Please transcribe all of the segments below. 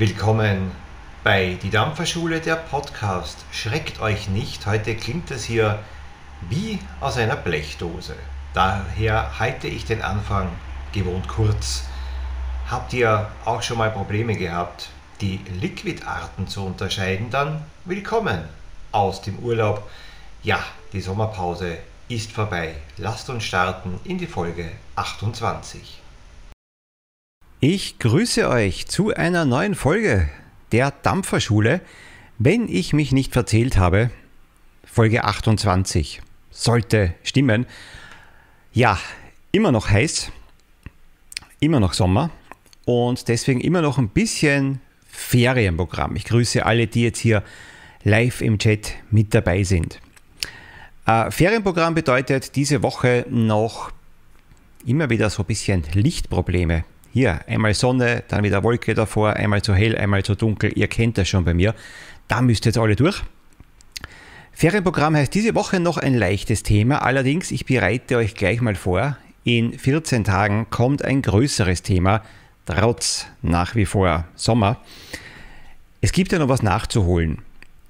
Willkommen bei Die Dampferschule, der Podcast. Schreckt euch nicht, heute klingt es hier wie aus einer Blechdose. Daher halte ich den Anfang gewohnt kurz. Habt ihr auch schon mal Probleme gehabt, die Liquidarten zu unterscheiden? Dann willkommen aus dem Urlaub. Ja, die Sommerpause ist vorbei. Lasst uns starten in die Folge 28. Ich grüße euch zu einer neuen Folge der Dampferschule. Wenn ich mich nicht verzählt habe, Folge 28 sollte stimmen. Ja, immer noch heiß, immer noch Sommer und deswegen immer noch ein bisschen Ferienprogramm. Ich grüße alle, die jetzt hier live im Chat mit dabei sind. Äh, Ferienprogramm bedeutet diese Woche noch immer wieder so ein bisschen Lichtprobleme hier, einmal Sonne, dann wieder Wolke davor, einmal zu hell, einmal zu dunkel. Ihr kennt das schon bei mir. Da müsst ihr jetzt alle durch. Ferienprogramm heißt diese Woche noch ein leichtes Thema. Allerdings, ich bereite euch gleich mal vor. In 14 Tagen kommt ein größeres Thema, trotz nach wie vor Sommer. Es gibt ja noch was nachzuholen.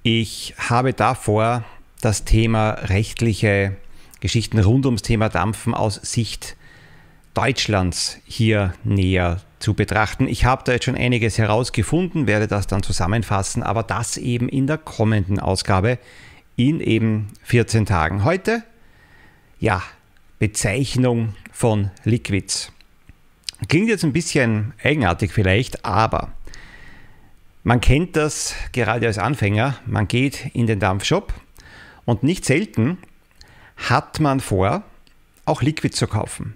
Ich habe davor das Thema rechtliche Geschichten rund ums Thema Dampfen aus Sicht Deutschlands hier näher zu betrachten. Ich habe da jetzt schon einiges herausgefunden, werde das dann zusammenfassen, aber das eben in der kommenden Ausgabe in eben 14 Tagen. Heute, ja, Bezeichnung von Liquids. Klingt jetzt ein bisschen eigenartig vielleicht, aber man kennt das gerade als Anfänger. Man geht in den Dampfshop und nicht selten hat man vor, auch Liquid zu kaufen.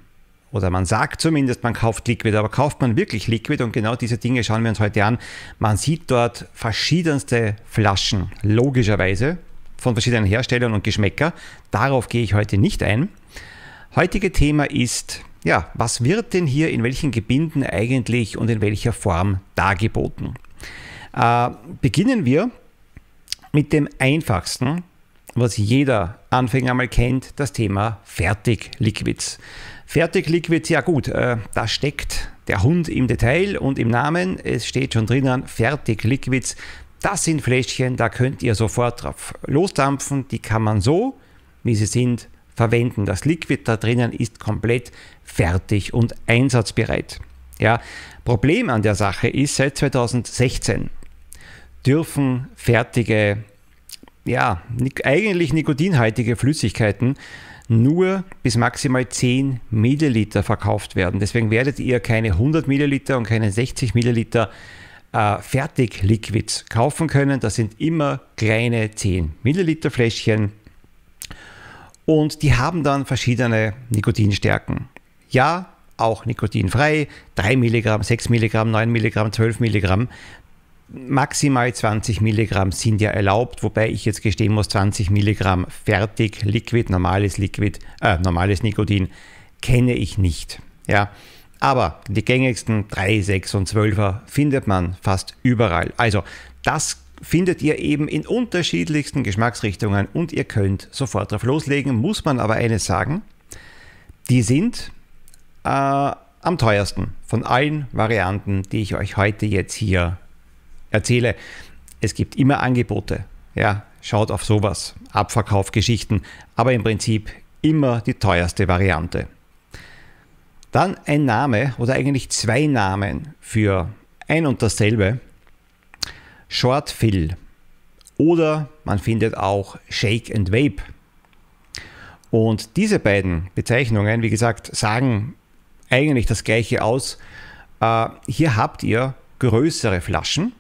Oder man sagt zumindest, man kauft Liquid, aber kauft man wirklich Liquid? Und genau diese Dinge schauen wir uns heute an. Man sieht dort verschiedenste Flaschen, logischerweise, von verschiedenen Herstellern und Geschmäcker. Darauf gehe ich heute nicht ein. Heutige Thema ist, ja, was wird denn hier in welchen Gebinden eigentlich und in welcher Form dargeboten? Äh, beginnen wir mit dem einfachsten, was jeder Anfänger mal kennt, das Thema Fertigliquids. Fertigliquid, ja gut, äh, da steckt der Hund im Detail und im Namen. Es steht schon drinnen, Fertigliquids. Das sind Fläschchen, da könnt ihr sofort drauf losdampfen. Die kann man so, wie sie sind, verwenden. Das Liquid da drinnen ist komplett fertig und einsatzbereit. Ja, Problem an der Sache ist, seit 2016 dürfen fertige, ja, eigentlich nikotinhaltige Flüssigkeiten nur bis maximal 10 Milliliter verkauft werden. Deswegen werdet ihr keine 100 Milliliter und keine 60 Milliliter äh, Fertigliquids kaufen können. Das sind immer kleine 10 Milliliter Fläschchen und die haben dann verschiedene Nikotinstärken. Ja, auch nikotinfrei, 3 Milligramm, 6 Milligramm, 9 Milligramm, 12 Milligramm maximal 20 Milligramm sind ja erlaubt, wobei ich jetzt gestehen muss, 20 Milligramm fertig, Liquid, normales Liquid, äh, normales Nikotin kenne ich nicht. Ja, aber die gängigsten 3, 6 und 12er findet man fast überall. Also das findet ihr eben in unterschiedlichsten Geschmacksrichtungen und ihr könnt sofort drauf loslegen. Muss man aber eines sagen, die sind äh, am teuersten von allen Varianten, die ich euch heute jetzt hier erzähle, es gibt immer Angebote. Ja, schaut auf sowas, Abverkaufgeschichten, aber im Prinzip immer die teuerste Variante. Dann ein Name oder eigentlich zwei Namen für ein und dasselbe. Short Fill oder man findet auch Shake and Vape. Und diese beiden Bezeichnungen, wie gesagt, sagen eigentlich das gleiche aus. Äh, hier habt ihr größere Flaschen,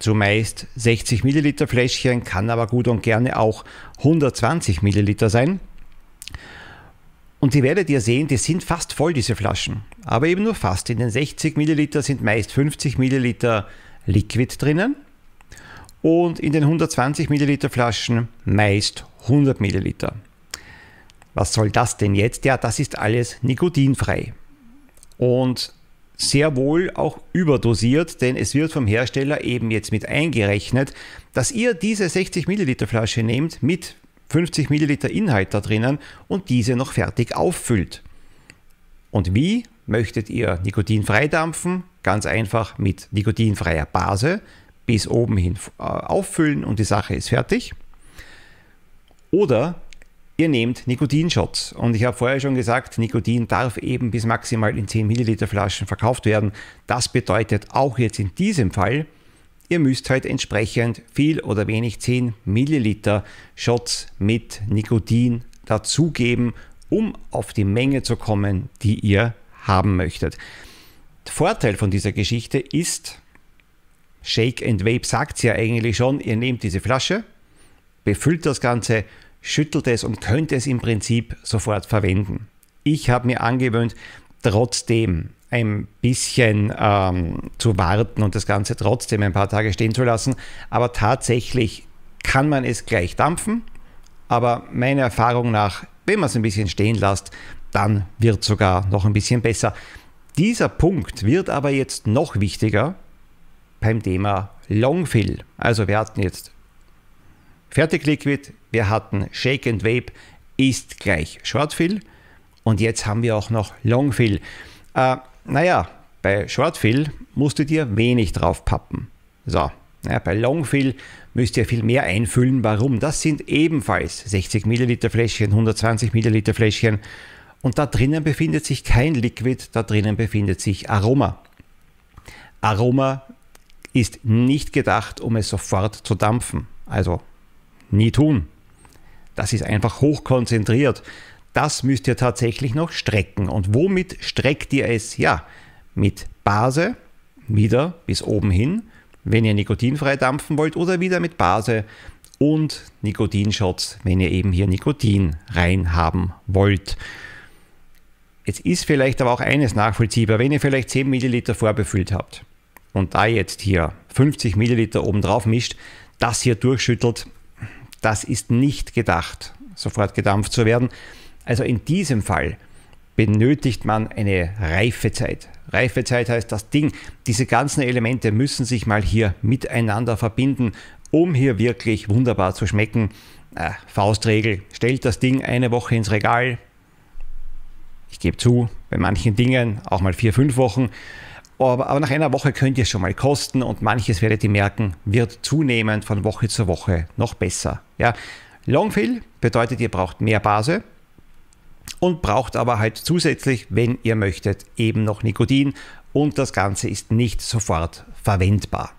zumeist 60 Milliliter Fläschchen, kann aber gut und gerne auch 120 Milliliter sein. Und die werdet ihr sehen, die sind fast voll, diese Flaschen. Aber eben nur fast. In den 60 Milliliter sind meist 50 Milliliter Liquid drinnen. Und in den 120 Milliliter Flaschen meist 100 Milliliter. Was soll das denn jetzt? Ja, das ist alles nikotinfrei. Und sehr wohl auch überdosiert, denn es wird vom Hersteller eben jetzt mit eingerechnet, dass ihr diese 60 Milliliter Flasche nehmt mit 50 Milliliter Inhalt da drinnen und diese noch fertig auffüllt. Und wie möchtet ihr nikotinfrei dampfen, ganz einfach mit nikotinfreier Base bis oben hin äh, auffüllen und die Sache ist fertig. Oder ihr nehmt Nikotinshots. Und ich habe vorher schon gesagt, Nikotin darf eben bis maximal in 10 Milliliter Flaschen verkauft werden. Das bedeutet auch jetzt in diesem Fall, ihr müsst halt entsprechend viel oder wenig 10 Milliliter Shots mit Nikotin dazugeben, um auf die Menge zu kommen, die ihr haben möchtet. Der Vorteil von dieser Geschichte ist, Shake and Vape sagt es ja eigentlich schon, ihr nehmt diese Flasche, befüllt das Ganze, schüttelt es und könnt es im Prinzip sofort verwenden. Ich habe mir angewöhnt, trotzdem ein bisschen ähm, zu warten und das Ganze trotzdem ein paar Tage stehen zu lassen. Aber tatsächlich kann man es gleich dampfen. Aber meiner Erfahrung nach, wenn man es ein bisschen stehen lässt, dann wird sogar noch ein bisschen besser. Dieser Punkt wird aber jetzt noch wichtiger beim Thema Longfill. Also wir hatten jetzt Fertigliquid, wir hatten Shake and Vape ist gleich Shortfill und jetzt haben wir auch noch Longfill. Äh, naja, bei Shortfill musst du dir wenig drauf pappen. So, ja, bei Longfill müsst ihr viel mehr einfüllen. Warum? Das sind ebenfalls 60 Milliliter Fläschchen, 120 Milliliter Fläschchen und da drinnen befindet sich kein Liquid, da drinnen befindet sich Aroma. Aroma ist nicht gedacht, um es sofort zu dampfen. Also nie tun. Das ist einfach hochkonzentriert. Das müsst ihr tatsächlich noch strecken. Und womit streckt ihr es? Ja, mit Base, wieder bis oben hin, wenn ihr nikotinfrei dampfen wollt, oder wieder mit Base und Nikotinshots, wenn ihr eben hier Nikotin rein haben wollt. Jetzt ist vielleicht aber auch eines nachvollziehbar, wenn ihr vielleicht 10 Milliliter vorbefüllt habt und da jetzt hier 50 Milliliter obendrauf mischt, das hier durchschüttelt, das ist nicht gedacht, sofort gedampft zu werden. Also in diesem Fall benötigt man eine Reifezeit. Reifezeit heißt, das Ding, diese ganzen Elemente müssen sich mal hier miteinander verbinden, um hier wirklich wunderbar zu schmecken. Äh, Faustregel, stellt das Ding eine Woche ins Regal. Ich gebe zu, bei manchen Dingen auch mal vier, fünf Wochen. Aber, nach einer Woche könnt ihr es schon mal kosten und manches werdet ihr merken, wird zunehmend von Woche zu Woche noch besser. Ja. Longfill bedeutet, ihr braucht mehr Base und braucht aber halt zusätzlich, wenn ihr möchtet, eben noch Nikotin und das Ganze ist nicht sofort verwendbar.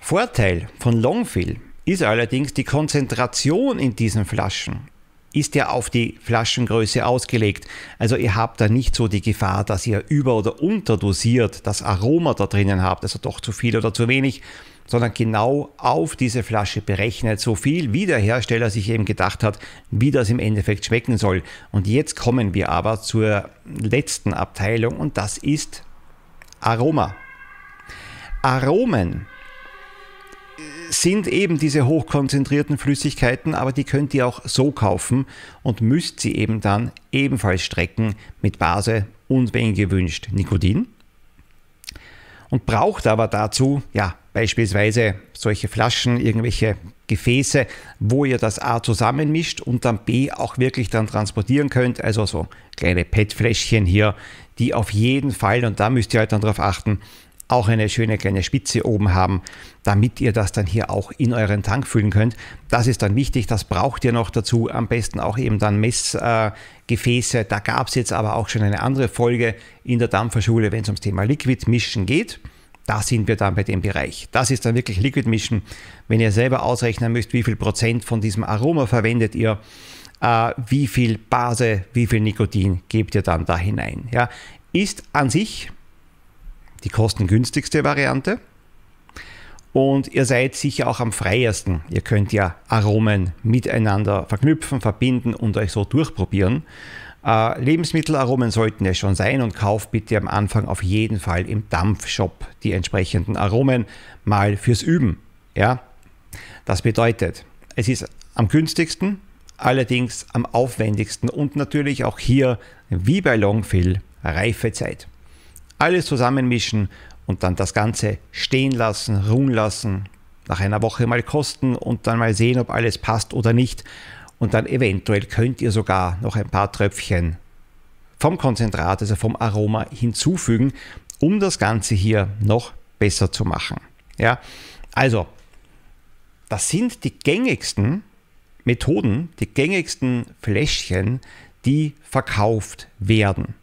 Vorteil von Longfill ist allerdings die Konzentration in diesen Flaschen ist ja auf die Flaschengröße ausgelegt. Also ihr habt da nicht so die Gefahr, dass ihr über- oder unterdosiert das Aroma da drinnen habt, also doch zu viel oder zu wenig, sondern genau auf diese Flasche berechnet, so viel wie der Hersteller sich eben gedacht hat, wie das im Endeffekt schmecken soll. Und jetzt kommen wir aber zur letzten Abteilung und das ist Aroma. Aromen sind eben diese hochkonzentrierten Flüssigkeiten, aber die könnt ihr auch so kaufen und müsst sie eben dann ebenfalls strecken mit Base und wenn gewünscht Nikotin. Und braucht aber dazu, ja, beispielsweise solche Flaschen, irgendwelche Gefäße, wo ihr das A zusammenmischt und dann B auch wirklich dann transportieren könnt. Also so kleine PET-Fläschchen hier, die auf jeden Fall, und da müsst ihr halt dann darauf achten, auch eine schöne kleine Spitze oben haben, damit ihr das dann hier auch in euren Tank füllen könnt. Das ist dann wichtig, das braucht ihr noch dazu. Am besten auch eben dann Messgefäße. da gab es jetzt aber auch schon eine andere Folge in der Dampferschule, wenn es ums Thema Liquid Mischen geht. Da sind wir dann bei dem Bereich. Das ist dann wirklich Liquid Mischen. Wenn ihr selber ausrechnen müsst, wie viel Prozent von diesem Aroma verwendet ihr, äh, wie viel Base, wie viel Nikotin gebt ihr dann da hinein. Ja, ist an sich die kostengünstigste Variante. Und ihr seid sicher auch am freiesten. Ihr könnt ja Aromen miteinander verknüpfen, verbinden und euch so durchprobieren. Äh, Lebensmittelaromen sollten es schon sein und kauft bitte am Anfang auf jeden Fall im Dampfshop die entsprechenden Aromen mal fürs Üben. Ja? Das bedeutet, es ist am günstigsten, allerdings am aufwendigsten und natürlich auch hier, wie bei Longfill, Reifezeit alles zusammenmischen und dann das Ganze stehen lassen, ruhen lassen, nach einer Woche mal kosten und dann mal sehen, ob alles passt oder nicht. Und dann eventuell könnt ihr sogar noch ein paar Tröpfchen vom Konzentrat, also vom Aroma hinzufügen, um das Ganze hier noch besser zu machen. Ja, also, das sind die gängigsten Methoden, die gängigsten Fläschchen, die verkauft werden.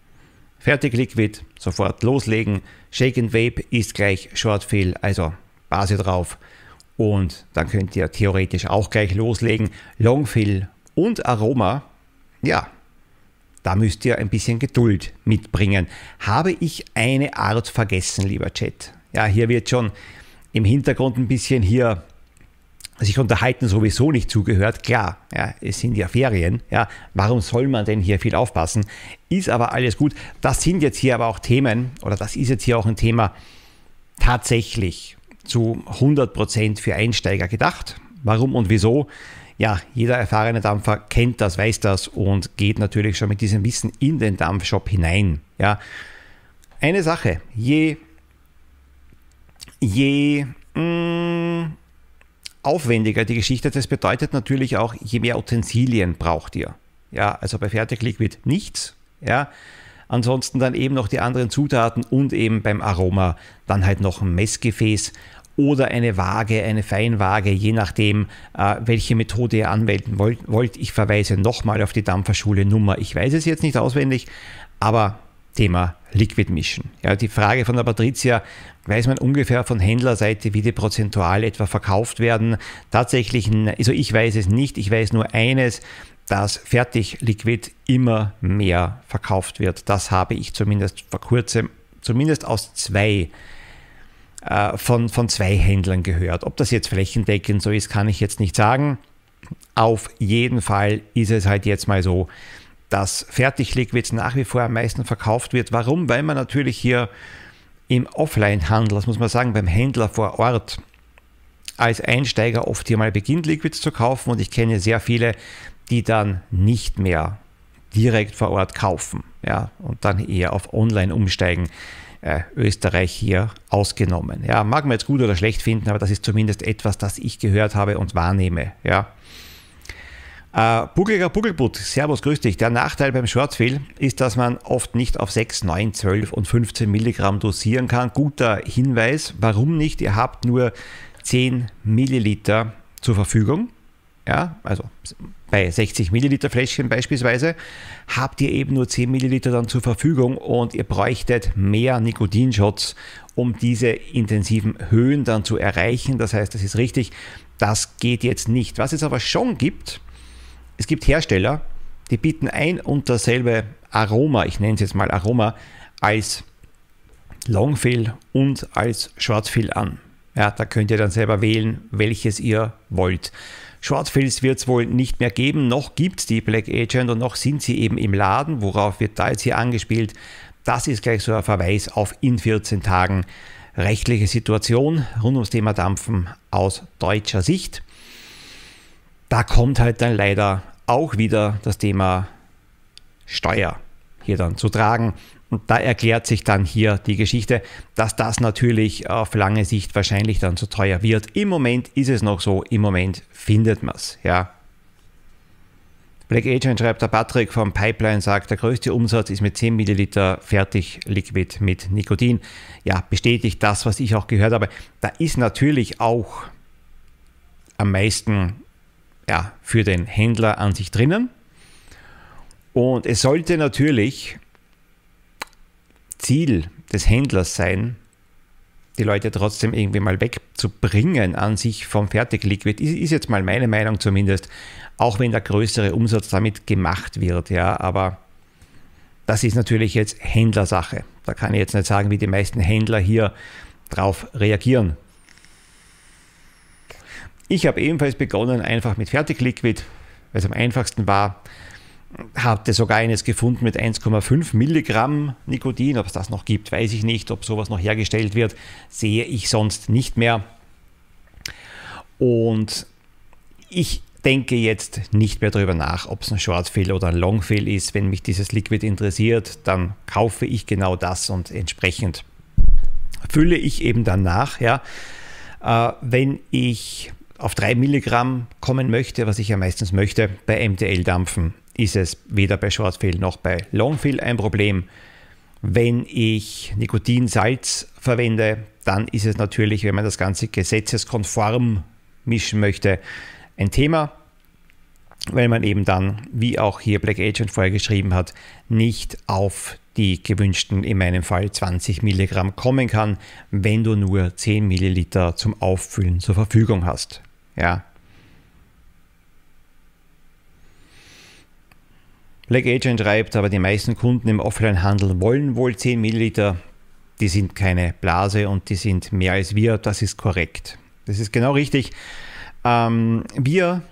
Fertig Liquid, sofort loslegen. Shake and Vape ist gleich Shortfill, also Base drauf. Und dann könnt ihr theoretisch auch gleich loslegen. Longfill und Aroma, ja, da müsst ihr ein bisschen Geduld mitbringen. Habe ich eine Art vergessen, lieber Chat? Ja, hier wird schon im Hintergrund ein bisschen hier sich unterhalten sowieso nicht zugehört. Klar, ja, es sind ja Ferien. Ja, warum soll man denn hier viel aufpassen? Ist aber alles gut. Das sind jetzt hier aber auch Themen, oder das ist jetzt hier auch ein Thema tatsächlich zu 100% für Einsteiger gedacht. Warum und wieso? Ja, jeder erfahrene Dampfer kennt das, weiß das und geht natürlich schon mit diesem Wissen in den Dampfshop hinein. Ja, eine Sache, je, je mh, mm, aufwendiger die Geschichte, das bedeutet natürlich auch, je mehr Utensilien braucht ihr. Ja, also bei Fertigliquid nichts. Ja, ansonsten dann eben noch die anderen Zutaten und eben beim Aroma dann halt noch ein Messgefäß oder eine Waage, eine Feinwaage, je nachdem, äh, welche Methode ihr anwenden wollt. wollt. Ich verweise nochmal auf die Dampferschule Nummer. Ich weiß es jetzt nicht auswendig, aber Thema Liquid Mission. Ja, die Frage von der Patricia, weiß man ungefähr von Händlerseite, wie die prozentual etwa verkauft werden? Tatsächlich, also ich weiß es nicht. Ich weiß nur eines, dass Fertig-Liquid immer mehr verkauft wird. Das habe ich zumindest vor kurzem, zumindest aus zwei äh, von, von zwei Händlern gehört. Ob das jetzt flächendeckend so ist, kann ich jetzt nicht sagen. Auf jeden Fall ist es halt jetzt mal so, dass Fertigliquids nach wie vor am meisten verkauft wird. Warum? Weil man natürlich hier im Offline-Handel, das muss man sagen, beim Händler vor Ort als Einsteiger oft hier mal beginnt, Liquids zu kaufen und ich kenne sehr viele, die dann nicht mehr direkt vor Ort kaufen ja, und dann eher auf Online umsteigen äh, Österreich hier ausgenommen. Ja, mag man jetzt gut oder schlecht finden, aber das ist zumindest etwas, das ich gehört habe und wahrnehme. Ja. Äh, Buckeliger Buckelbutt, Servus, grüß dich. Der Nachteil beim Shortfill ist, dass man oft nicht auf 6, 9, 12 und 15 Milligramm dosieren kann. Guter Hinweis, warum nicht? Ihr habt nur 10 Milliliter zur Verfügung. Ja, also bei 60 Milliliter Fläschchen beispielsweise, habt ihr eben nur 10 Milliliter dann zur Verfügung und ihr bräuchtet mehr Nikotinshots, um diese intensiven Höhen dann zu erreichen. Das heißt, das ist richtig, das geht jetzt nicht. Was es aber schon gibt, es gibt Hersteller, die bieten ein und dasselbe Aroma, ich nenne es jetzt mal Aroma, als Longfill und als Shortfill an. Ja, da könnt ihr dann selber wählen, welches ihr wollt. Shortfills wird es wohl nicht mehr geben, noch gibt es die Black Agent und noch sind sie eben im Laden. Worauf wird da jetzt hier angespielt? Das ist gleich so ein Verweis auf in 14 Tagen rechtliche Situation rund ums Thema Dampfen aus deutscher Sicht. Da kommt halt dann leider auch wieder das Thema Steuer hier dann zu tragen. Und da erklärt sich dann hier die Geschichte, dass das natürlich auf lange Sicht wahrscheinlich dann zu teuer wird. Im Moment ist es noch so, im Moment findet man es. Ja. Black Agent schreibt der Patrick vom Pipeline, sagt, der größte Umsatz ist mit 10 Milliliter Fertig-Liquid mit Nikotin. Ja, bestätigt das, was ich auch gehört habe. Da ist natürlich auch am meisten ja, für den Händler an sich drinnen. Und es sollte natürlich Ziel des Händlers sein, die Leute trotzdem irgendwie mal wegzubringen an sich vom Fertigliquid, ist, ist jetzt mal meine Meinung zumindest, auch wenn der größere Umsatz damit gemacht wird, ja, aber das ist natürlich jetzt Händlersache. Da kann ich jetzt nicht sagen, wie die meisten Händler hier drauf reagieren. Ich habe ebenfalls begonnen, einfach mit Fertigliquid, weil es am einfachsten war, hatte sogar eines gefunden mit 1,5 Milligramm Nikotin. Ob es das noch gibt, weiß ich nicht. Ob sowas noch hergestellt wird, sehe ich sonst nicht mehr. Und ich denke jetzt nicht mehr darüber nach, ob es ein Shortfill oder ein Longfill ist. Wenn mich dieses Liquid interessiert, dann kaufe ich genau das und entsprechend fülle ich eben dann nach. Ja. Äh, wenn ich auf 3 Milligramm kommen möchte, was ich ja meistens möchte bei MTL-Dampfen, ist es weder bei Shortfill noch bei Longfill ein Problem. Wenn ich Nikotinsalz verwende, dann ist es natürlich, wenn man das Ganze gesetzeskonform mischen möchte, ein Thema, weil man eben dann, wie auch hier Black Agent vorher geschrieben hat, nicht auf die gewünschten, in meinem Fall 20 Milligramm kommen kann, wenn du nur 10 Milliliter zum Auffüllen zur Verfügung hast. Ja. Black Agent schreibt, aber die meisten Kunden im Offline-Handel wollen wohl 10 Milliliter. Die sind keine Blase und die sind mehr als wir. Das ist korrekt. Das ist genau richtig. Ähm, wir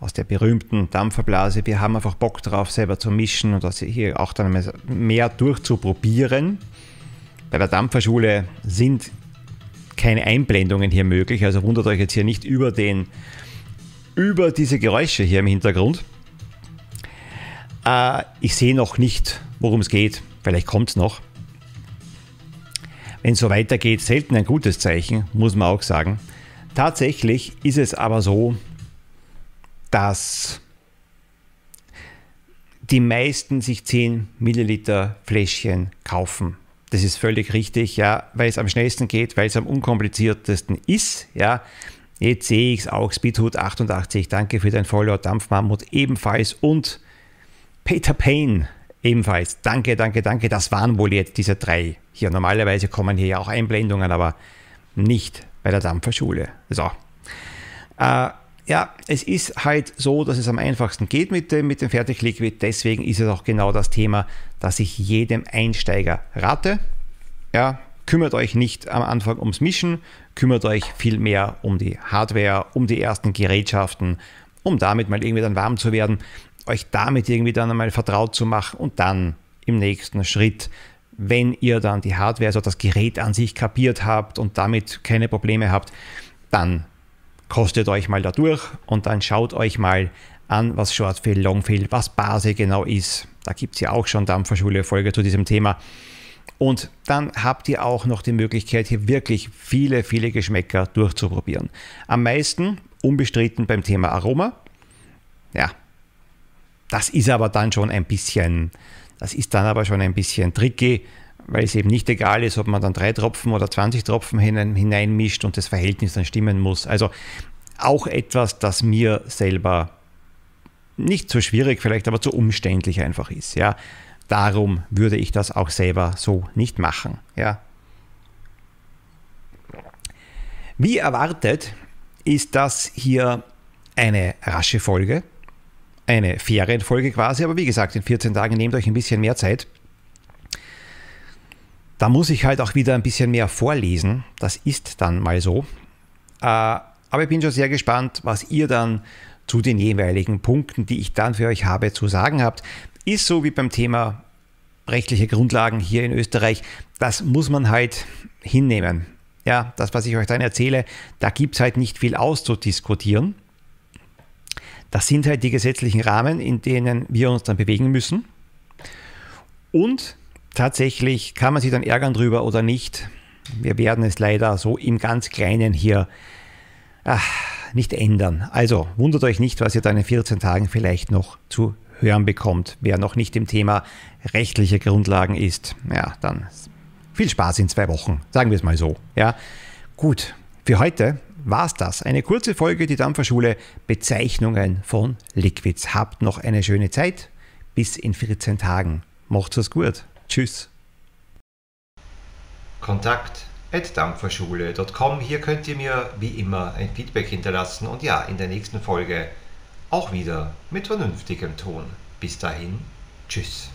aus der berühmten Dampferblase. Wir haben einfach Bock drauf, selber zu mischen und das hier auch dann mehr durchzuprobieren. Bei der Dampferschule sind keine Einblendungen hier möglich, also wundert euch jetzt hier nicht über den über diese Geräusche hier im Hintergrund. Äh, ich sehe noch nicht, worum es geht. Vielleicht kommt es noch. Wenn es so weitergeht, selten ein gutes Zeichen, muss man auch sagen. Tatsächlich ist es aber so, dass die meisten sich 10 Milliliter Fläschchen kaufen. Das ist völlig richtig, ja, weil es am schnellsten geht, weil es am unkompliziertesten ist, ja. Jetzt sehe ich es auch, Speedhood 88, danke für dein Follow, Dampfmammut ebenfalls und Peter Payne ebenfalls, danke, danke, danke, das waren wohl jetzt diese drei. Hier, normalerweise kommen hier ja auch Einblendungen, aber nicht bei der Dampferschule. So. Äh, ja, es ist halt so, dass es am einfachsten geht mit dem, mit dem Fertigliquid. Deswegen ist es auch genau das Thema, das ich jedem Einsteiger rate. Ja, kümmert euch nicht am Anfang ums Mischen, kümmert euch vielmehr um die Hardware, um die ersten Gerätschaften, um damit mal irgendwie dann warm zu werden, euch damit irgendwie dann einmal vertraut zu machen und dann im nächsten Schritt, wenn ihr dann die Hardware, also das Gerät an sich kapiert habt und damit keine Probleme habt, dann kostet euch mal da durch und dann schaut euch mal an, was Shortfill, Longfill, was Base genau ist. Da gibt es ja auch schon Dampferschule-Folge zu diesem Thema. Und dann habt ihr auch noch die Möglichkeit, hier wirklich viele, viele Geschmäcker durchzuprobieren. Am meisten unbestritten beim Thema Aroma. Ja, das ist aber dann schon ein bisschen, das ist dann aber schon ein bisschen tricky, weil es eben nicht egal ist, ob man dann drei Tropfen oder 20 Tropfen hineinmischt und das Verhältnis dann stimmen muss. Also auch etwas, das mir selber nicht so schwierig, vielleicht aber zu umständlich einfach ist. Ja, darum würde ich das auch selber so nicht machen. Ja. Wie erwartet ist das hier eine rasche Folge, eine Ferienfolge quasi, aber wie gesagt, in 14 Tagen nehmt euch ein bisschen mehr Zeit da muss ich halt auch wieder ein bisschen mehr vorlesen. Das ist dann mal so. Äh, aber ich bin schon sehr gespannt, was ihr dann zu den jeweiligen Punkten, die ich dann für euch habe, zu sagen habt. Ist so wie beim Thema rechtliche Grundlagen hier in Österreich. Das muss man halt hinnehmen. Ja, das, was ich euch dann erzähle, da gibt es halt nicht viel auszudiskutieren. Das sind halt die gesetzlichen Rahmen, in denen wir uns dann bewegen müssen. Und tatsächlich kann man sich dann ärgern drüber oder nicht. Wir werden es leider so im ganz Kleinen hier ach, nicht ändern. Also wundert euch nicht, was ihr dann in 14 Tagen vielleicht noch zu hören bekommt. Wer noch nicht im Thema rechtliche Grundlagen ist, ja, dann viel Spaß in zwei Wochen, sagen wir es mal so. Ja, gut, für heute war es das. Eine kurze Folge, die Dampferschule, Bezeichnungen von Liquids. Habt noch eine schöne Zeit. Bis in 14 Tagen. Macht's es gut. Tschüss. Kontakt dampferschule.com. Hier könnt ihr mir wie immer ein Feedback hinterlassen und ja, in der nächsten Folge auch wieder mit vernünftigem Ton. Bis dahin, tschüss.